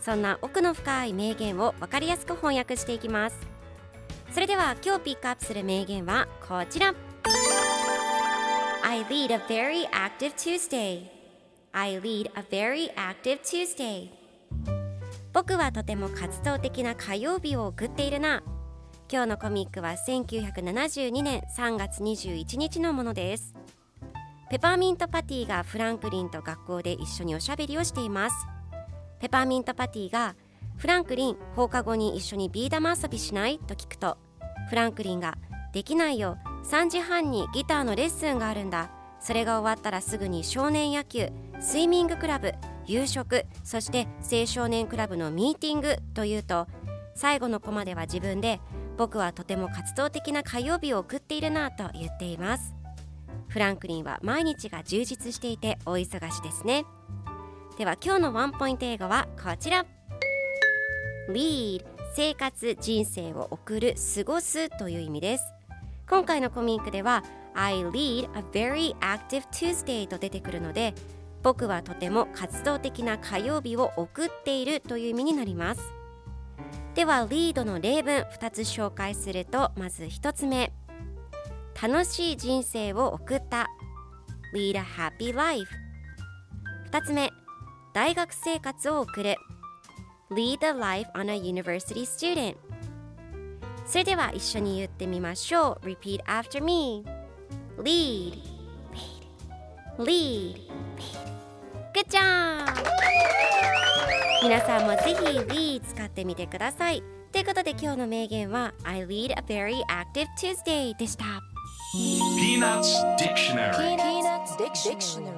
そんな奥の深い名言を分かりやすく翻訳していきます。それでは今日ピックアップする名言はこちら。I lead a very active Tuesday. I lead a very active Tuesday. 僕はとても活動的な火曜日を送っているな。今日のコミックは1972年3月21日のものです。ペパーミントパティがフランクリンと学校で一緒におしゃべりをしています。ペパーミントパティがフランクリン放課後に一緒にビー玉遊びしないと聞くとフランクリンができないよ3時半にギターのレッスンがあるんだ。それが終わったらすぐに少年野球スイミングクラブ夕食そして青少年クラブのミーティングというと最後のコマでは自分で僕はとても活動的な火曜日を送っているなと言っています。フランクリンは毎日が充実していてお忙しですね。では今日のワンポイント英語はこちら。Lead 生活人生を送る過ごすという意味です。今回のコミックでは I lead a very active Tuesday と出てくるので僕はとても活動的な火曜日を送っているという意味になります。ではリードの例文2つ紹介するとまず1つ目。楽しい人生を送った。Lead a happy life 2つ目。大学生活を送る Lead a life on a university student それでは一緒に言ってみましょう Repeat after me Lead Lead Lead Good job! 皆さんもぜひ Lead 使ってみてくださいということで今日の名言は I lead a very active Tuesday でした Peanuts Dictionary Peanuts Dictionary.